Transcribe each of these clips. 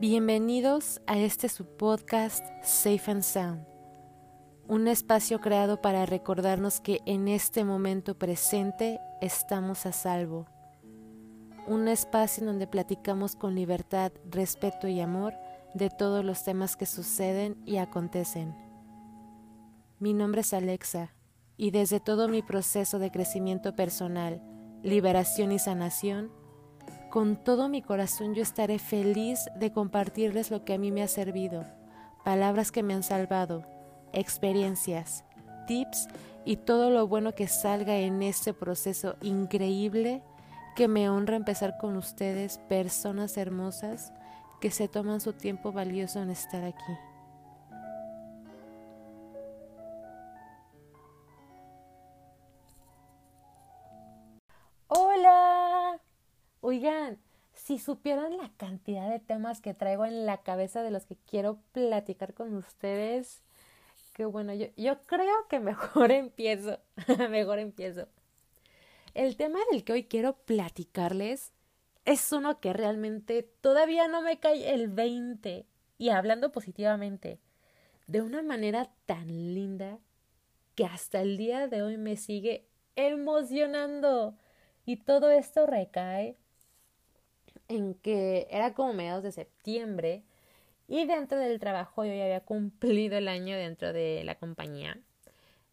Bienvenidos a este su podcast Safe and Sound, un espacio creado para recordarnos que en este momento presente estamos a salvo, un espacio en donde platicamos con libertad, respeto y amor de todos los temas que suceden y acontecen. Mi nombre es Alexa y desde todo mi proceso de crecimiento personal, liberación y sanación, con todo mi corazón yo estaré feliz de compartirles lo que a mí me ha servido, palabras que me han salvado, experiencias, tips y todo lo bueno que salga en este proceso increíble que me honra empezar con ustedes, personas hermosas que se toman su tiempo valioso en estar aquí. Oigan, si supieran la cantidad de temas que traigo en la cabeza de los que quiero platicar con ustedes, que bueno, yo, yo creo que mejor empiezo, mejor empiezo. El tema del que hoy quiero platicarles es uno que realmente todavía no me cae el 20 y hablando positivamente, de una manera tan linda que hasta el día de hoy me sigue emocionando. Y todo esto recae en que era como mediados de septiembre y dentro del trabajo yo ya había cumplido el año dentro de la compañía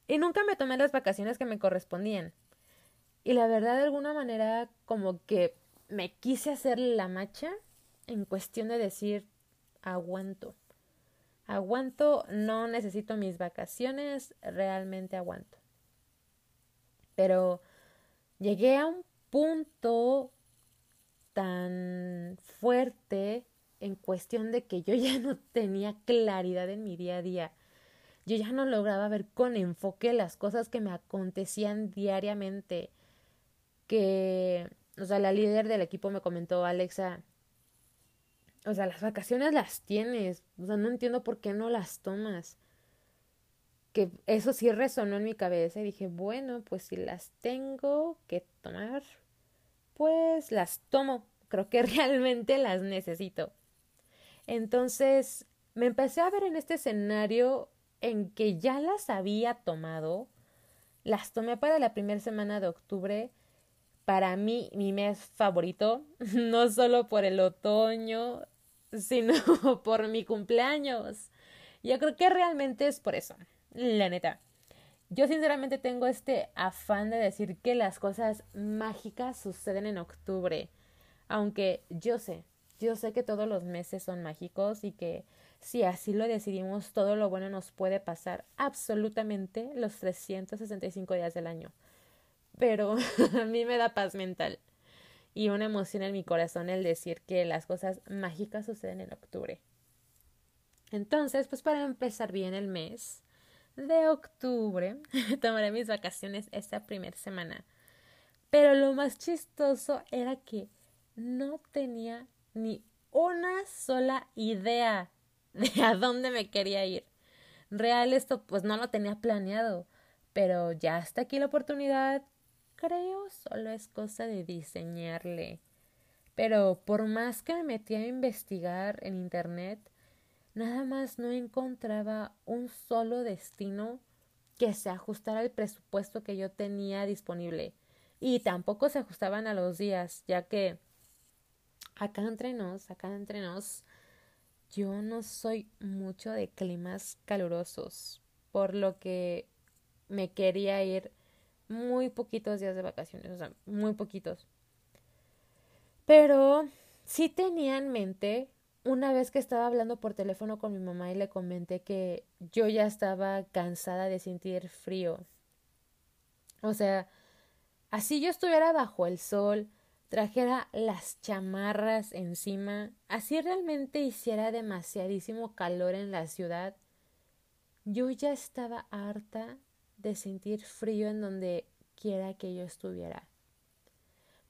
y nunca me tomé las vacaciones que me correspondían. Y la verdad de alguna manera como que me quise hacer la macha en cuestión de decir aguanto. Aguanto, no necesito mis vacaciones, realmente aguanto. Pero llegué a un punto tan fuerte en cuestión de que yo ya no tenía claridad en mi día a día. Yo ya no lograba ver con enfoque las cosas que me acontecían diariamente. Que, o sea, la líder del equipo me comentó, Alexa, o sea, las vacaciones las tienes, o sea, no entiendo por qué no las tomas. Que eso sí resonó en mi cabeza y dije, bueno, pues si las tengo que tomar, pues las tomo. Creo que realmente las necesito. Entonces me empecé a ver en este escenario en que ya las había tomado. Las tomé para la primera semana de octubre. Para mí, mi mes favorito, no solo por el otoño, sino por mi cumpleaños. Yo creo que realmente es por eso, la neta. Yo sinceramente tengo este afán de decir que las cosas mágicas suceden en octubre, aunque yo sé, yo sé que todos los meses son mágicos y que si así lo decidimos, todo lo bueno nos puede pasar absolutamente los 365 días del año. Pero a mí me da paz mental y una emoción en mi corazón el decir que las cosas mágicas suceden en octubre. Entonces, pues para empezar bien el mes, de octubre tomaré mis vacaciones esta primera semana. Pero lo más chistoso era que no tenía ni una sola idea de a dónde me quería ir. Real esto pues no lo tenía planeado, pero ya está aquí la oportunidad. Creo solo es cosa de diseñarle. Pero por más que me metí a investigar en internet, nada más no encontraba un solo destino que se ajustara al presupuesto que yo tenía disponible. Y tampoco se ajustaban a los días, ya que acá entre nos, acá entre nos, yo no soy mucho de climas calurosos, por lo que me quería ir muy poquitos días de vacaciones, o sea, muy poquitos. Pero sí tenía en mente una vez que estaba hablando por teléfono con mi mamá y le comenté que yo ya estaba cansada de sentir frío. O sea, así yo estuviera bajo el sol, trajera las chamarras encima, así realmente hiciera demasiadísimo calor en la ciudad, yo ya estaba harta de sentir frío en donde quiera que yo estuviera.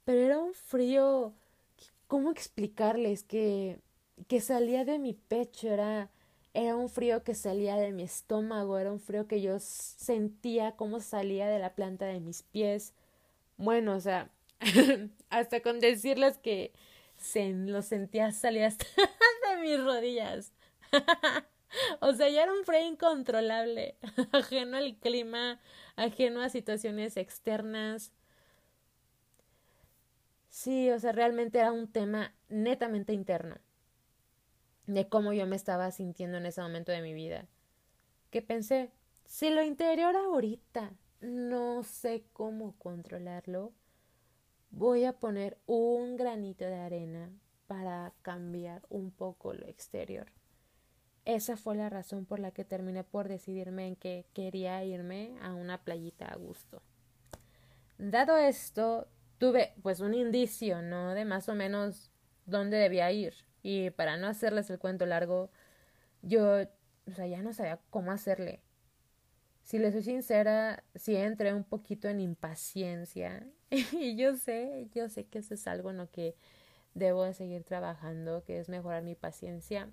Pero era un frío, ¿cómo explicarles que que salía de mi pecho, era, era un frío que salía de mi estómago, era un frío que yo sentía como salía de la planta de mis pies. Bueno, o sea, hasta con decirles que se lo sentía salir hasta de mis rodillas. o sea, ya era un frío incontrolable, ajeno al clima, ajeno a situaciones externas. Sí, o sea, realmente era un tema netamente interno de cómo yo me estaba sintiendo en ese momento de mi vida. Que pensé, si lo interior ahorita no sé cómo controlarlo, voy a poner un granito de arena para cambiar un poco lo exterior. Esa fue la razón por la que terminé por decidirme en que quería irme a una playita a gusto. Dado esto, tuve pues un indicio, ¿no? De más o menos dónde debía ir. Y para no hacerles el cuento largo, yo, o sea, ya no sabía cómo hacerle. Si les soy sincera, sí entré un poquito en impaciencia. y yo sé, yo sé que eso es algo en lo que debo de seguir trabajando, que es mejorar mi paciencia.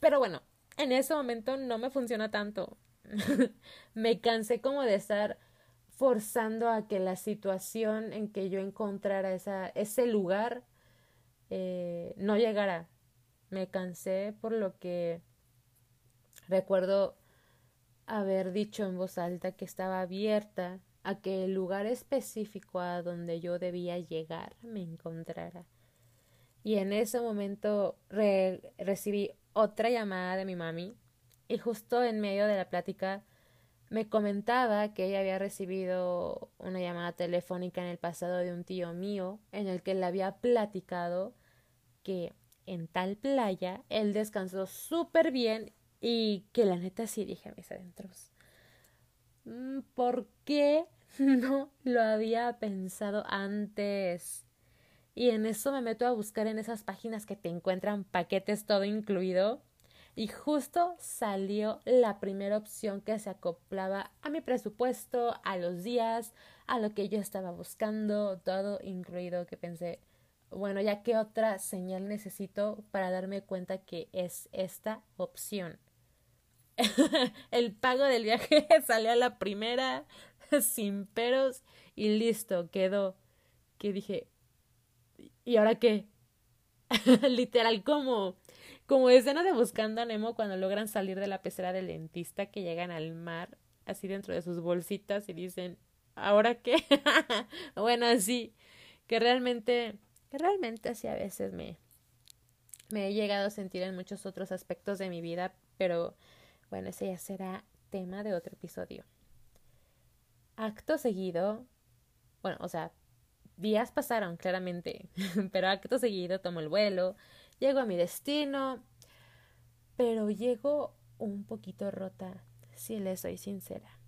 Pero bueno, en ese momento no me funciona tanto. me cansé como de estar forzando a que la situación en que yo encontrara esa, ese lugar eh, no llegara. Me cansé por lo que recuerdo haber dicho en voz alta que estaba abierta a que el lugar específico a donde yo debía llegar me encontrara. Y en ese momento recibí otra llamada de mi mami y justo en medio de la plática me comentaba que ella había recibido una llamada telefónica en el pasado de un tío mío en el que le había platicado que en tal playa él descansó súper bien y que la neta sí dije mis adentros. Mm, ¿Por qué no lo había pensado antes? Y en eso me meto a buscar en esas páginas que te encuentran paquetes todo incluido. Y justo salió la primera opción que se acoplaba a mi presupuesto, a los días, a lo que yo estaba buscando, todo incluido que pensé, bueno, ya qué otra señal necesito para darme cuenta que es esta opción. El pago del viaje salió a la primera, sin peros, y listo, quedó. Que dije, ¿y ahora qué? Literal, como, como escena de Buscando a Nemo cuando logran salir de la pecera del dentista que llegan al mar, así dentro de sus bolsitas y dicen, ¿ahora qué? bueno, así, que realmente, que realmente así a veces me, me he llegado a sentir en muchos otros aspectos de mi vida, pero bueno, ese ya será tema de otro episodio. Acto seguido, bueno, o sea, días pasaron, claramente, pero acto seguido tomo el vuelo, llego a mi destino, pero llego un poquito rota, si le soy sincera.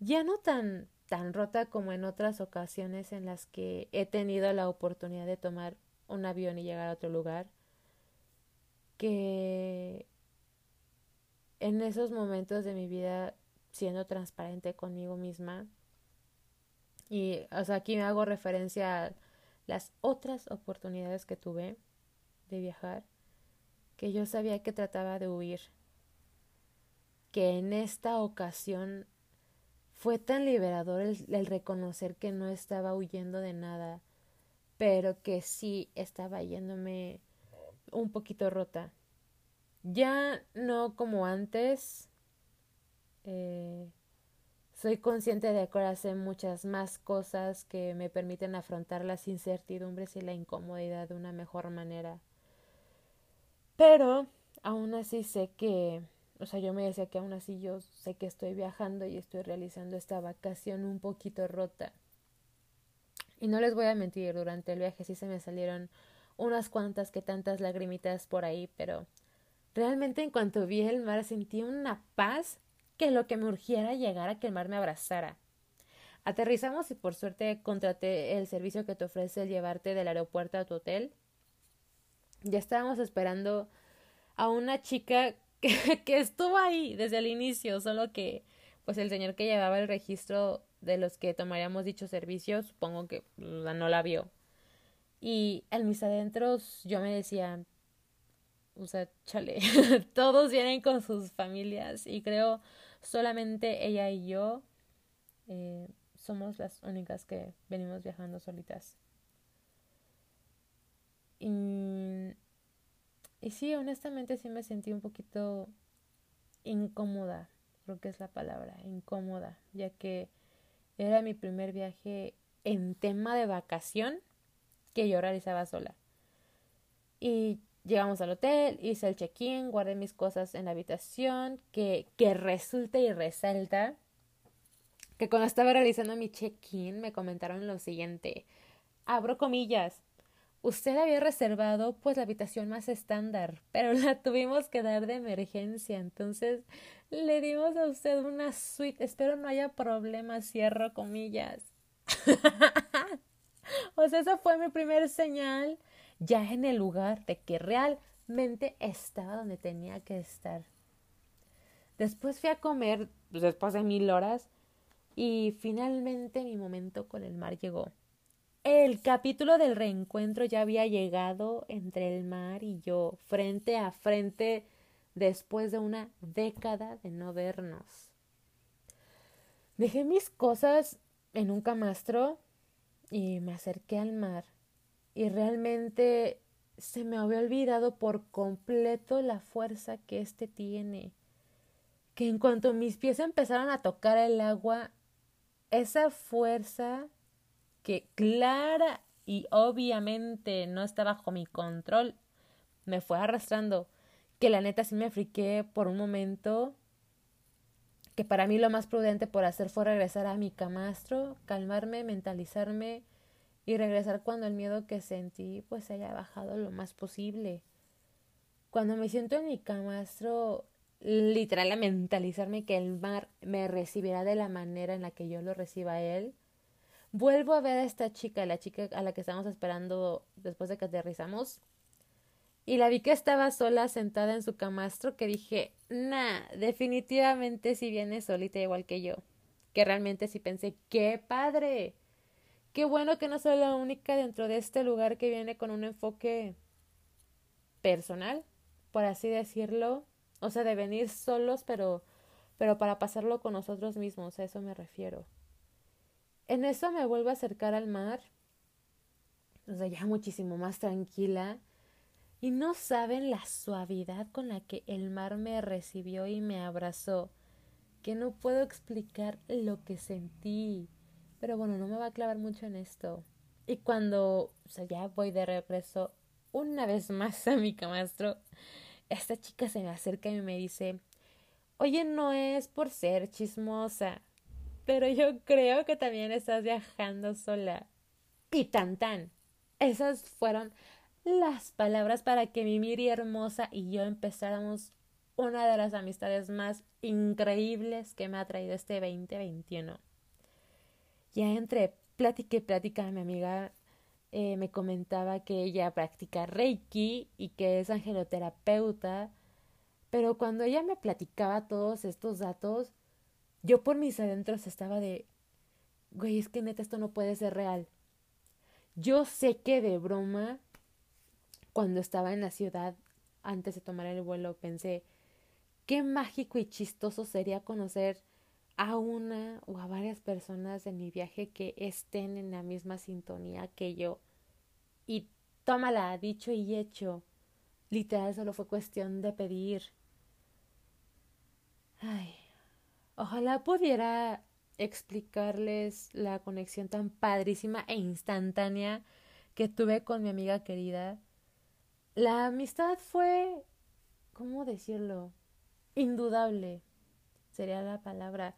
Ya no tan tan rota como en otras ocasiones en las que he tenido la oportunidad de tomar un avión y llegar a otro lugar, que en esos momentos de mi vida siendo transparente conmigo misma, y, o sea, aquí me hago referencia a las otras oportunidades que tuve de viajar, que yo sabía que trataba de huir, que en esta ocasión fue tan liberador el, reconocer que no estaba huyendo de nada, pero que sí estaba yéndome un poquito rota. Ya no como antes, eh, soy consciente de que ahora muchas más cosas que me permiten afrontar las incertidumbres y la incomodidad de una mejor manera. Pero aún así sé que, o sea, yo me decía que aún así yo sé que estoy viajando y estoy realizando esta vacación un poquito rota. Y no les voy a mentir, durante el viaje sí se me salieron unas cuantas que tantas lagrimitas por ahí, pero realmente en cuanto vi el mar sentí una paz que lo que me urgiera llegar a que el mar me abrazara. Aterrizamos y por suerte contraté el servicio que te ofrece el llevarte del aeropuerto a tu hotel. Ya estábamos esperando a una chica que, estuvo ahí desde el inicio, solo que pues el señor que llevaba el registro de los que tomaríamos dicho servicio, supongo que no la vio. Y en mis adentros yo me decía, o sea, chale, todos vienen con sus familias y creo solamente ella y yo eh, somos las únicas que venimos viajando solitas. Y, y sí, honestamente sí me sentí un poquito incómoda, creo que es la palabra, incómoda, ya que era mi primer viaje en tema de vacación que yo realizaba sola. Y llegamos al hotel, hice el check-in, guardé mis cosas en la habitación, que, que resulta y resalta que cuando estaba realizando mi check-in me comentaron lo siguiente, abro comillas, usted había reservado pues la habitación más estándar, pero la tuvimos que dar de emergencia, entonces le dimos a usted una suite, espero no haya problemas, cierro comillas. o sea, esa fue mi primer señal ya en el lugar de que realmente estaba donde tenía que estar. Después fui a comer, pues, después de mil horas, y finalmente mi momento con el mar llegó. El capítulo del reencuentro ya había llegado entre el mar y yo, frente a frente, después de una década de no vernos. Dejé mis cosas en un camastro y me acerqué al mar y realmente se me había olvidado por completo la fuerza que éste tiene, que en cuanto mis pies empezaron a tocar el agua, esa fuerza que clara y obviamente no está bajo mi control, me fue arrastrando, que la neta sí me friqué por un momento, que para mí lo más prudente por hacer fue regresar a mi camastro, calmarme, mentalizarme y regresar cuando el miedo que sentí pues haya bajado lo más posible. Cuando me siento en mi camastro, literal a mentalizarme que el mar me recibirá de la manera en la que yo lo reciba él, vuelvo a ver a esta chica, la chica a la que estábamos esperando después de que aterrizamos, y la vi que estaba sola sentada en su camastro que dije, nah, definitivamente si viene solita igual que yo. Que realmente sí pensé, qué padre. Qué bueno que no soy la única dentro de este lugar que viene con un enfoque personal, por así decirlo. O sea, de venir solos, pero, pero para pasarlo con nosotros mismos, a eso me refiero. En eso me vuelvo a acercar al mar, o sea, ya muchísimo más tranquila, y no saben la suavidad con la que el mar me recibió y me abrazó, que no puedo explicar lo que sentí. Pero bueno, no me va a clavar mucho en esto. Y cuando o sea, ya voy de regreso una vez más a mi camastro, esta chica se me acerca y me dice, oye, no es por ser chismosa, pero yo creo que también estás viajando sola. Y tan tan. Esas fueron las palabras para que mi Miri hermosa y yo empezáramos una de las amistades más increíbles que me ha traído este 2021 ya entre plática y plática mi amiga eh, me comentaba que ella practica Reiki y que es angeloterapeuta, pero cuando ella me platicaba todos estos datos, yo por mis adentros estaba de, güey, es que neta esto no puede ser real. Yo sé que de broma, cuando estaba en la ciudad, antes de tomar el vuelo, pensé, qué mágico y chistoso sería conocer a una o a varias personas de mi viaje que estén en la misma sintonía que yo. Y tómala, dicho y hecho. Literal, solo fue cuestión de pedir. Ay, ojalá pudiera explicarles la conexión tan padrísima e instantánea que tuve con mi amiga querida. La amistad fue, ¿cómo decirlo? Indudable, sería la palabra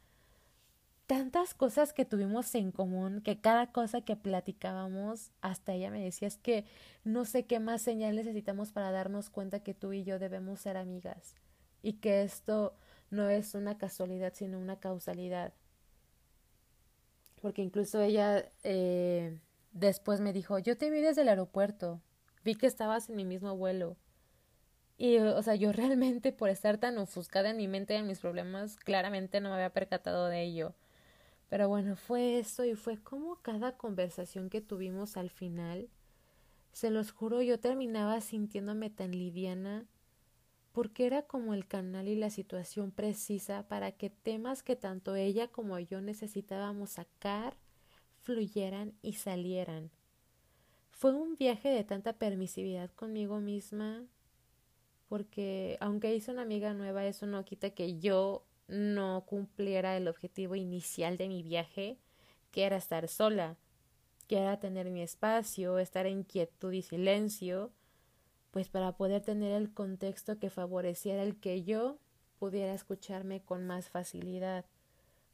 tantas cosas que tuvimos en común, que cada cosa que platicábamos, hasta ella me decía, es que no sé qué más señal necesitamos para darnos cuenta que tú y yo debemos ser amigas y que esto no es una casualidad, sino una causalidad. Porque incluso ella eh, después me dijo, yo te vi desde el aeropuerto, vi que estabas en mi mismo vuelo. Y, o sea, yo realmente por estar tan ofuscada en mi mente y en mis problemas, claramente no me había percatado de ello. Pero bueno, fue eso y fue como cada conversación que tuvimos al final. Se los juro, yo terminaba sintiéndome tan liviana porque era como el canal y la situación precisa para que temas que tanto ella como yo necesitábamos sacar fluyeran y salieran. Fue un viaje de tanta permisividad conmigo misma porque aunque hice una amiga nueva, eso no quita que yo no cumpliera el objetivo inicial de mi viaje, que era estar sola, que era tener mi espacio, estar en quietud y silencio, pues para poder tener el contexto que favoreciera el que yo pudiera escucharme con más facilidad,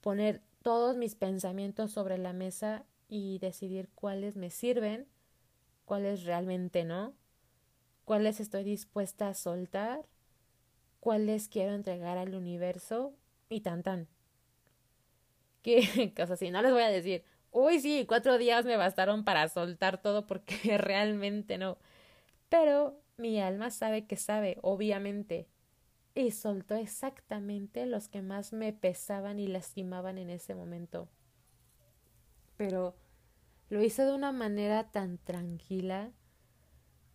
poner todos mis pensamientos sobre la mesa y decidir cuáles me sirven, cuáles realmente no, cuáles estoy dispuesta a soltar, cuáles quiero entregar al universo y tan tan. Que cosas así, no les voy a decir, uy sí, cuatro días me bastaron para soltar todo porque realmente no. Pero mi alma sabe que sabe, obviamente, y soltó exactamente los que más me pesaban y lastimaban en ese momento. Pero lo hice de una manera tan tranquila,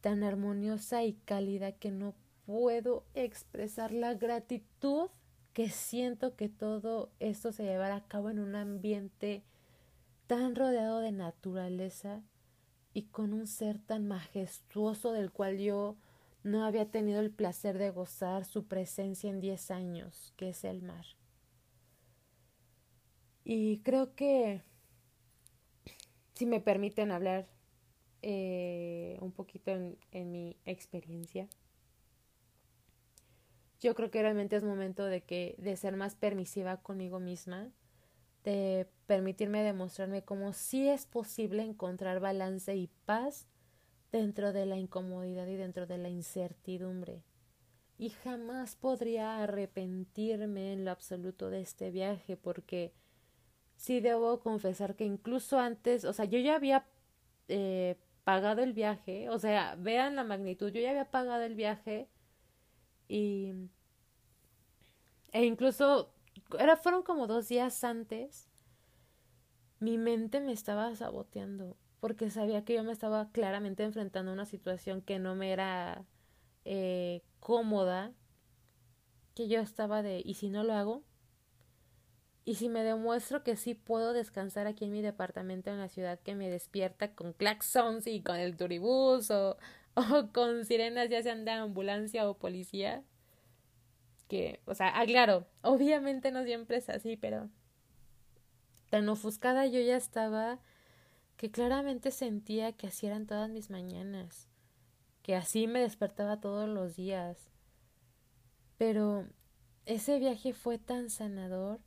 tan armoniosa y cálida que no puedo expresar la gratitud que siento que todo esto se llevará a cabo en un ambiente tan rodeado de naturaleza y con un ser tan majestuoso del cual yo no había tenido el placer de gozar su presencia en diez años, que es el mar. Y creo que, si me permiten hablar eh, un poquito en, en mi experiencia, yo creo que realmente es momento de que de ser más permisiva conmigo misma, de permitirme demostrarme cómo sí es posible encontrar balance y paz dentro de la incomodidad y dentro de la incertidumbre. Y jamás podría arrepentirme en lo absoluto de este viaje porque sí debo confesar que incluso antes, o sea, yo ya había eh, pagado el viaje, o sea, vean la magnitud, yo ya había pagado el viaje y e incluso era, fueron como dos días antes mi mente me estaba saboteando porque sabía que yo me estaba claramente enfrentando a una situación que no me era eh, cómoda, que yo estaba de, ¿y si no lo hago? Y si me demuestro que sí puedo descansar aquí en mi departamento en la ciudad que me despierta con claxons y con el turibús o, o con sirenas ya sean de ambulancia o policía, que, o sea, aclaro, obviamente no siempre es así, pero tan ofuscada yo ya estaba que claramente sentía que así eran todas mis mañanas, que así me despertaba todos los días. Pero ese viaje fue tan sanador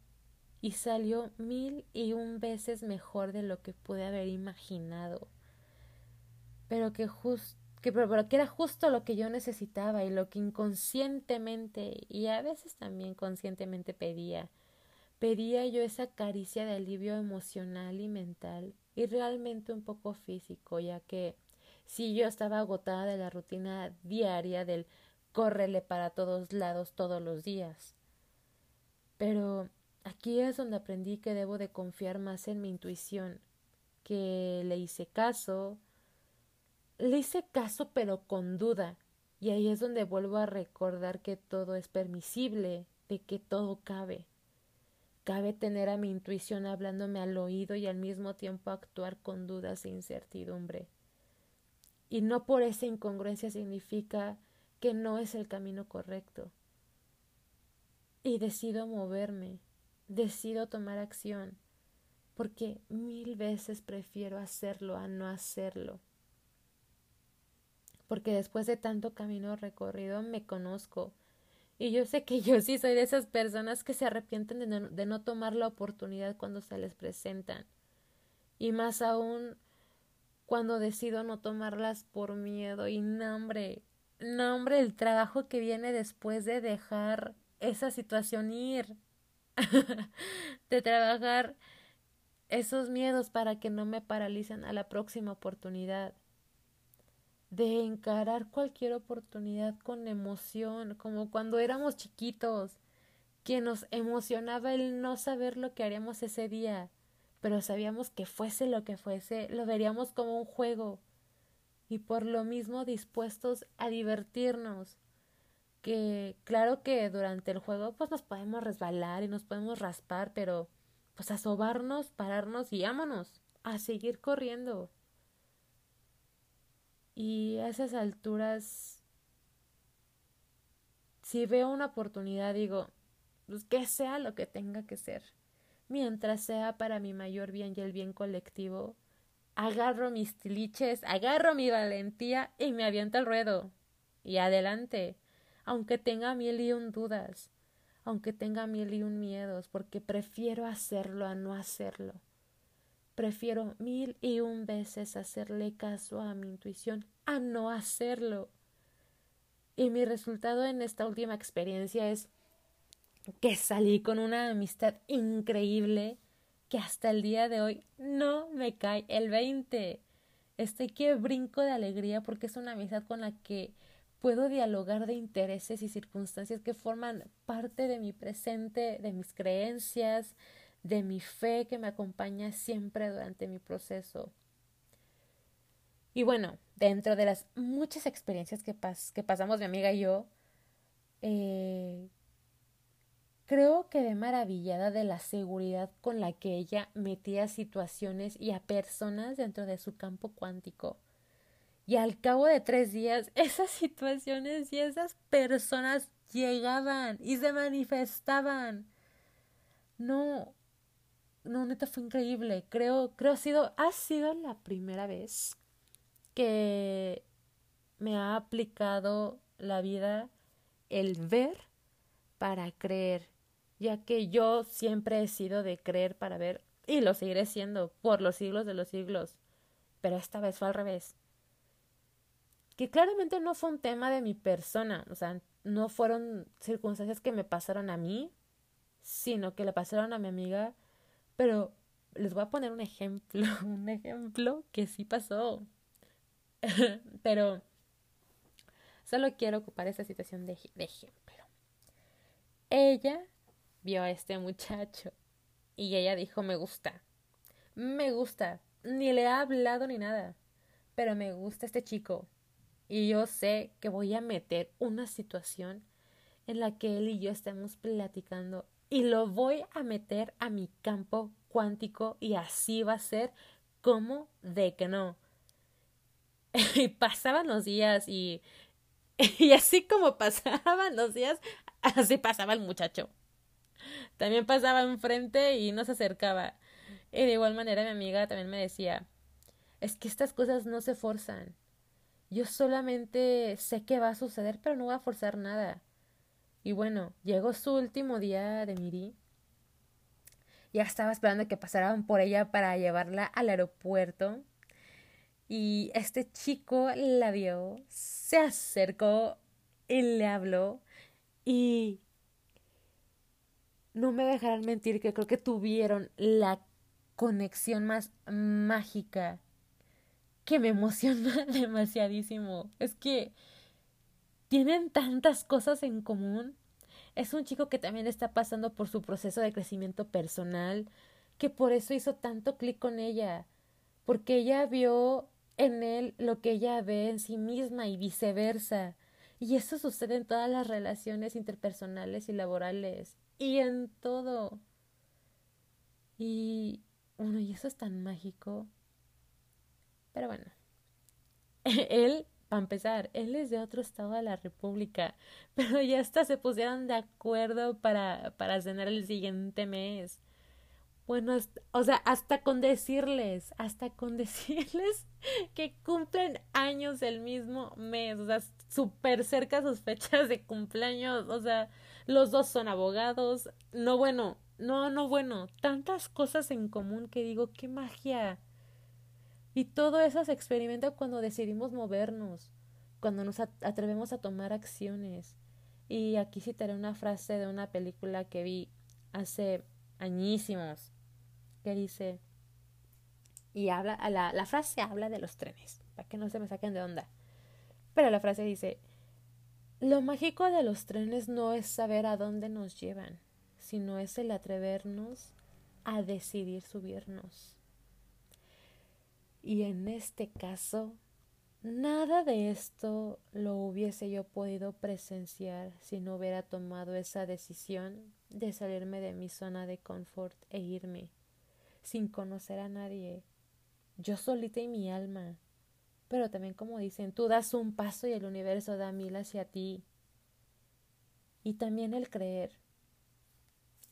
y salió mil y un veces mejor de lo que pude haber imaginado. Pero que que, pero que era justo lo que yo necesitaba y lo que inconscientemente y a veces también conscientemente pedía. Pedía yo esa caricia de alivio emocional y mental y realmente un poco físico, ya que si yo estaba agotada de la rutina diaria del córrele para todos lados todos los días. Pero aquí es donde aprendí que debo de confiar más en mi intuición, que le hice caso, le hice caso pero con duda, y ahí es donde vuelvo a recordar que todo es permisible, de que todo cabe. Cabe tener a mi intuición hablándome al oído y al mismo tiempo actuar con dudas e incertidumbre. Y no por esa incongruencia significa que no es el camino correcto. Y decido moverme, decido tomar acción, porque mil veces prefiero hacerlo a no hacerlo. Porque después de tanto camino recorrido me conozco, y yo sé que yo sí soy de esas personas que se arrepienten de no, de no tomar la oportunidad cuando se les presentan. Y más aún cuando decido no tomarlas por miedo. Y no, hombre, no, hombre, el trabajo que viene después de dejar esa situación ir. de trabajar esos miedos para que no me paralicen a la próxima oportunidad de encarar cualquier oportunidad con emoción, como cuando éramos chiquitos, que nos emocionaba el no saber lo que haríamos ese día, pero sabíamos que fuese lo que fuese, lo veríamos como un juego y por lo mismo dispuestos a divertirnos. Que claro que durante el juego pues nos podemos resbalar y nos podemos raspar, pero pues a pararnos y vámonos, a seguir corriendo. Y a esas alturas si veo una oportunidad, digo, pues que sea lo que tenga que ser. Mientras sea para mi mayor bien y el bien colectivo, agarro mis tiliches, agarro mi valentía y me aviento al ruedo. Y adelante, aunque tenga mil y un dudas, aunque tenga mil y un miedos, porque prefiero hacerlo a no hacerlo. Prefiero mil y un veces hacerle caso a mi intuición a no hacerlo. Y mi resultado en esta última experiencia es que salí con una amistad increíble que hasta el día de hoy no me cae el 20. Estoy que brinco de alegría porque es una amistad con la que puedo dialogar de intereses y circunstancias que forman parte de mi presente, de mis creencias, de mi fe que me acompaña siempre durante mi proceso. Y bueno, dentro de las muchas experiencias que, que pasamos mi amiga y yo, eh, creo que de maravillada de la seguridad con la que ella metía situaciones y a personas dentro de su campo cuántico. Y al cabo de tres días, esas situaciones y esas personas llegaban y se manifestaban. No, no, neta fue increíble. Creo, creo ha sido, ha sido la primera vez que me ha aplicado la vida el ver para creer, ya que yo siempre he sido de creer para ver y lo seguiré siendo por los siglos de los siglos. Pero esta vez fue al revés. Que claramente no fue un tema de mi persona, o sea, no fueron circunstancias que me pasaron a mí, sino que le pasaron a mi amiga pero les voy a poner un ejemplo, un ejemplo que sí pasó. Pero solo quiero ocupar esa situación de, de ejemplo. Ella vio a este muchacho y ella dijo, me gusta, me gusta, ni le ha hablado ni nada, pero me gusta este chico. Y yo sé que voy a meter una situación en la que él y yo estemos platicando y lo voy a meter a mi campo cuántico y así va a ser como de que no. y pasaban los días y, y así como pasaban los días, así pasaba el muchacho. También pasaba enfrente y no se acercaba. Y de igual manera mi amiga también me decía, es que estas cosas no se forzan. Yo solamente sé que va a suceder, pero no voy a forzar nada. Y bueno, llegó su último día de Miri. Ya estaba esperando que pasaran por ella para llevarla al aeropuerto. Y este chico la vio, se acercó y le habló. Y no me dejarán mentir que creo que tuvieron la conexión más mágica que me emociona demasiadísimo. Es que tienen tantas cosas en común. Es un chico que también está pasando por su proceso de crecimiento personal, que por eso hizo tanto clic con ella, porque ella vio en él lo que ella ve en sí misma y viceversa. Y eso sucede en todas las relaciones interpersonales y laborales, y en todo. Y bueno, y eso es tan mágico. Pero bueno, él para empezar, él es de otro estado de la República, pero ya hasta se pusieron de acuerdo para, para cenar el siguiente mes. Bueno, o sea, hasta con decirles, hasta con decirles que cumplen años el mismo mes, o sea, súper cerca sus fechas de cumpleaños, o sea, los dos son abogados, no bueno, no, no bueno, tantas cosas en común que digo, qué magia. Y todo eso se experimenta cuando decidimos movernos, cuando nos atrevemos a tomar acciones. Y aquí citaré una frase de una película que vi hace añísimos, que dice, y habla, la, la frase habla de los trenes, para que no se me saquen de onda. Pero la frase dice, lo mágico de los trenes no es saber a dónde nos llevan, sino es el atrevernos a decidir subirnos. Y en este caso, nada de esto lo hubiese yo podido presenciar si no hubiera tomado esa decisión de salirme de mi zona de confort e irme, sin conocer a nadie, yo solita y mi alma. Pero también como dicen, tú das un paso y el universo da mil hacia ti. Y también el creer.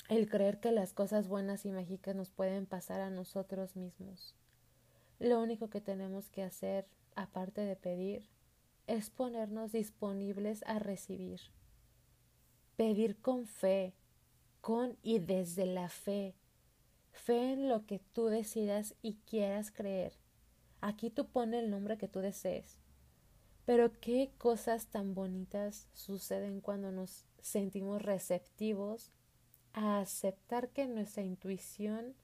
El creer que las cosas buenas y mágicas nos pueden pasar a nosotros mismos. Lo único que tenemos que hacer, aparte de pedir, es ponernos disponibles a recibir. Pedir con fe, con y desde la fe. Fe en lo que tú decidas y quieras creer. Aquí tú pones el nombre que tú desees. Pero qué cosas tan bonitas suceden cuando nos sentimos receptivos a aceptar que nuestra intuición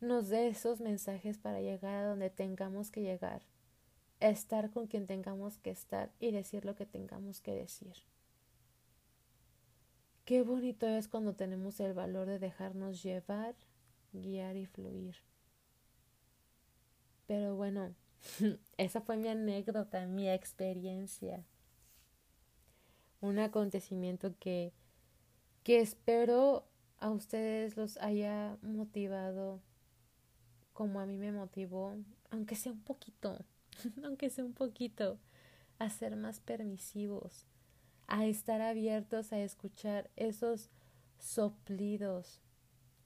nos dé esos mensajes para llegar a donde tengamos que llegar, estar con quien tengamos que estar y decir lo que tengamos que decir. Qué bonito es cuando tenemos el valor de dejarnos llevar, guiar y fluir. Pero bueno, esa fue mi anécdota, mi experiencia. Un acontecimiento que, que espero a ustedes los haya motivado como a mí me motivó, aunque sea un poquito, aunque sea un poquito, a ser más permisivos, a estar abiertos a escuchar esos soplidos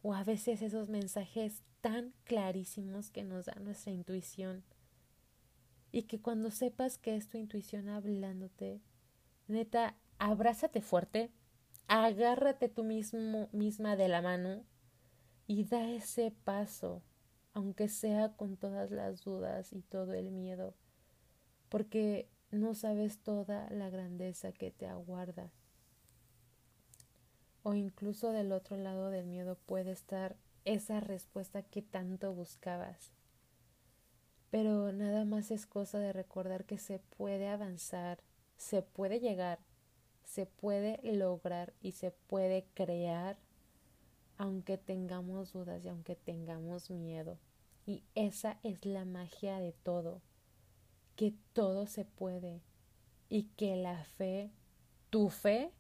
o a veces esos mensajes tan clarísimos que nos da nuestra intuición. Y que cuando sepas que es tu intuición hablándote, neta, abrázate fuerte, agárrate tú mismo, misma de la mano y da ese paso, aunque sea con todas las dudas y todo el miedo, porque no sabes toda la grandeza que te aguarda. O incluso del otro lado del miedo puede estar esa respuesta que tanto buscabas. Pero nada más es cosa de recordar que se puede avanzar, se puede llegar, se puede lograr y se puede crear aunque tengamos dudas y aunque tengamos miedo. Y esa es la magia de todo que todo se puede y que la fe, tu fe,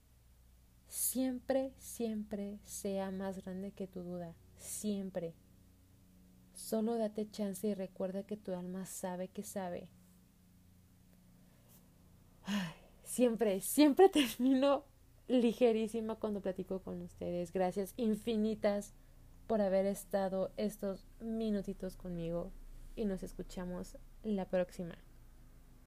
siempre, siempre sea más grande que tu duda, siempre. Solo date chance y recuerda que tu alma sabe que sabe. siempre, siempre termino ligerísima cuando platico con ustedes. Gracias infinitas por haber estado estos minutitos conmigo y nos escuchamos la próxima.